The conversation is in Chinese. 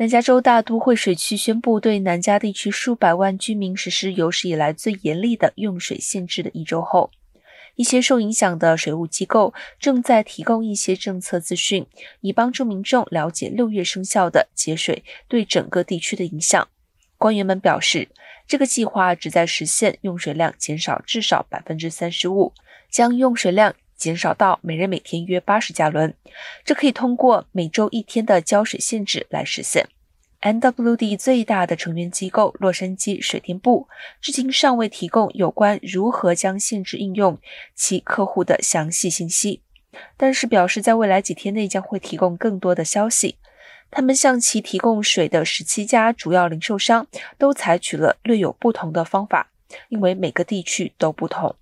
南加州大都会水区宣布对南加地区数百万居民实施有史以来最严厉的用水限制的一周后，一些受影响的水务机构正在提供一些政策资讯，以帮助民众了解六月生效的节水对整个地区的影响。官员们表示，这个计划旨在实现用水量减少至少百分之三十五，将用水量。减少到每人每天约八十加仑，这可以通过每周一天的浇水限制来实现。NWD 最大的成员机构洛杉矶水电部至今尚未提供有关如何将限制应用其客户的详细信息，但是表示在未来几天内将会提供更多的消息。他们向其提供水的十七家主要零售商都采取了略有不同的方法，因为每个地区都不同。